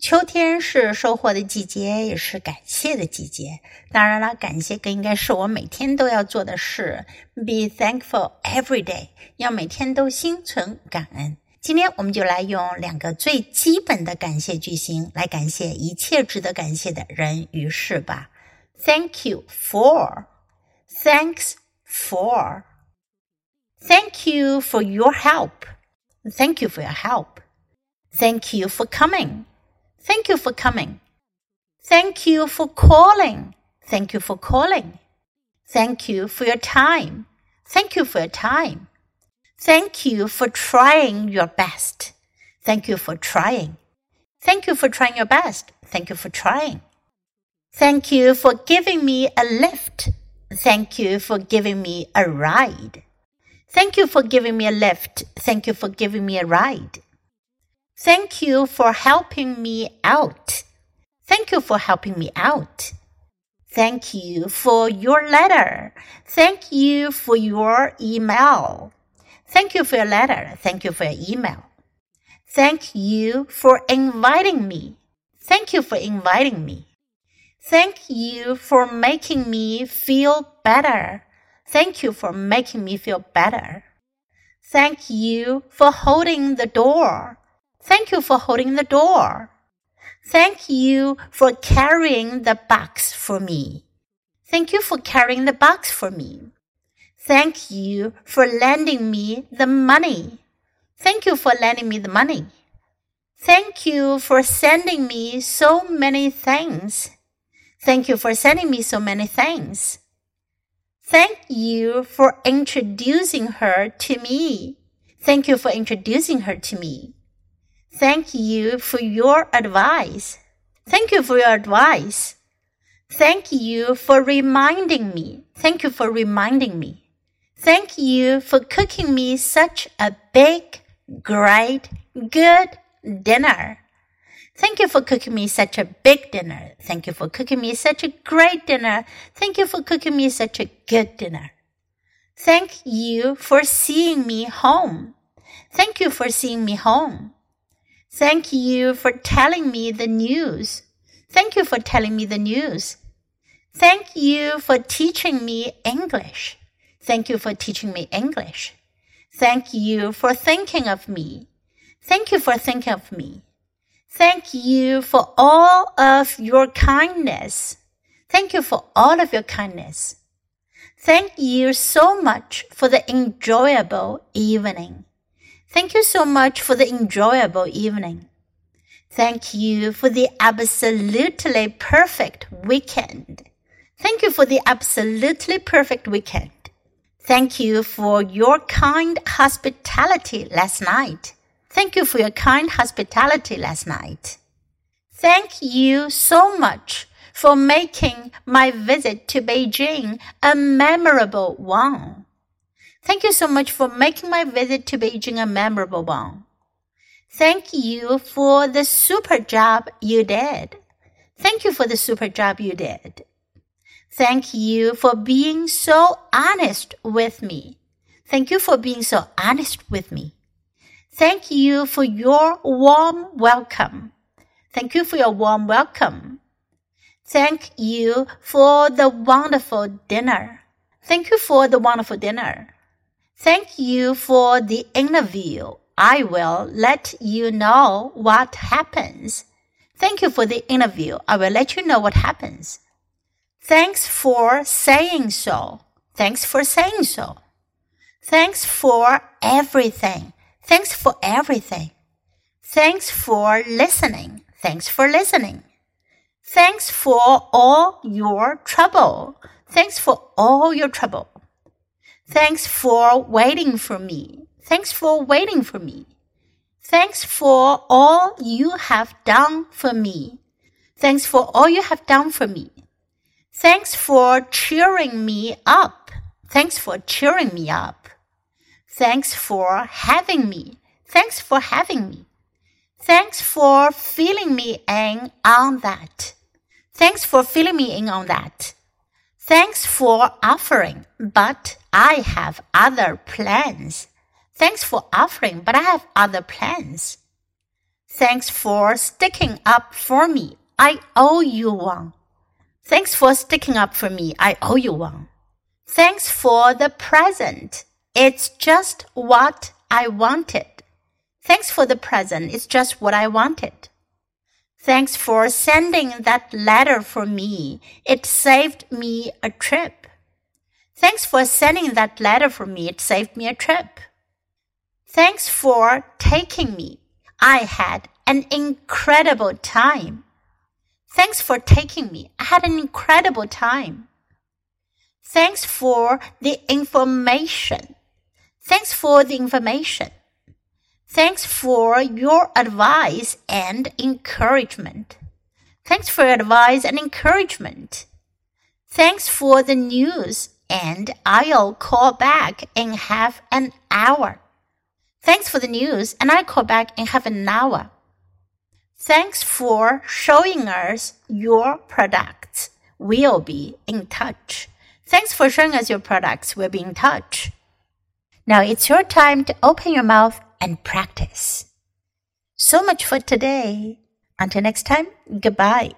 秋天是收获的季节，也是感谢的季节。当然了，感谢更应该是我每天都要做的事。Be thankful every day，要每天都心存感恩。今天我们就来用两个最基本的感谢句型来感谢一切值得感谢的人与事吧。Thank you for，thanks for，thank you for your help，thank you for your help，thank you for coming。Thank you for coming. Thank you for calling. Thank you for calling. Thank you for your time. Thank you for your time. Thank you for trying your best. Thank you for trying. Thank you for trying your best. Thank you for trying. Thank you for giving me a lift. Thank you for giving me a ride. Thank you for giving me a lift. Thank you for giving me a ride. Thank you for helping me out. Thank you for helping me out. Thank you for your letter. Thank you for your email. Thank you for your letter. Thank you for your email. Thank you for inviting me. Thank you for inviting me. Thank you for making me feel better. Thank you for making me feel better. Thank you for holding the door. Thank you for holding the door. Thank you for carrying the box for me. Thank you for carrying the box for me. Thank you for lending me the money. Thank you for lending me the money. Thank you for sending me so many things. Thank you for sending me so many things. Thank you for introducing her to me. Thank you for introducing her to me. Thank you for your advice. Thank you for your advice. Thank you for reminding me. Thank you for reminding me. Thank you for cooking me such a big, great, good dinner. Thank you for cooking me such a big dinner. Thank you for cooking me such a great dinner. Thank you for cooking me such a good dinner. Thank you for seeing me home. Thank you for seeing me home. Thank you for telling me the news. Thank you for telling me the news. Thank you for teaching me English. Thank you for teaching me English. Thank you for thinking of me. Thank you for thinking of me. Thank you for all of your kindness. Thank you for all of your kindness. Thank you so much for the enjoyable evening. Thank you so much for the enjoyable evening. Thank you for the absolutely perfect weekend. Thank you for the absolutely perfect weekend. Thank you for your kind hospitality last night. Thank you for your kind hospitality last night. Thank you so much for making my visit to Beijing a memorable one. Thank you so much for making my visit to Beijing a memorable one. Thank you for the super job you did. Thank you for the super job you did. Thank you for being so honest with me. Thank you for being so honest with me. Thank you for your warm welcome. Thank you for your warm welcome. Thank you for the wonderful dinner. Thank you for the wonderful dinner. Thank you for the interview. I will let you know what happens. Thank you for the interview. I will let you know what happens. Thanks for saying so. Thanks for saying so. Thanks for everything. Thanks for everything. Thanks for listening. Thanks for listening. Thanks for all your trouble. Thanks for all your trouble. Thanks for waiting for me. Thanks for waiting for me. Thanks for all you have done for me. Thanks for all you have done for me. Thanks for cheering me up. Thanks for cheering me up. Thanks for having me. Thanks for having me. Thanks for filling me in on that. Thanks for filling me in on that. Thanks for offering, but I have other plans. Thanks for offering, but I have other plans. Thanks for sticking up for me. I owe you one. Thanks for sticking up for me. I owe you one. Thanks for the present. It's just what I wanted. Thanks for the present. It's just what I wanted. Thanks for sending that letter for me. It saved me a trip. Thanks for sending that letter for me. It saved me a trip. Thanks for taking me. I had an incredible time. Thanks for taking me. I had an incredible time. Thanks for the information. Thanks for the information. Thanks for your advice and encouragement. Thanks for your advice and encouragement. Thanks for the news, and I'll call back in half an hour. Thanks for the news, and I'll call back in half an hour. Thanks for showing us your products. We'll be in touch. Thanks for showing us your products. We'll be in touch. Now it's your time to open your mouth and practice. So much for today. Until next time, goodbye.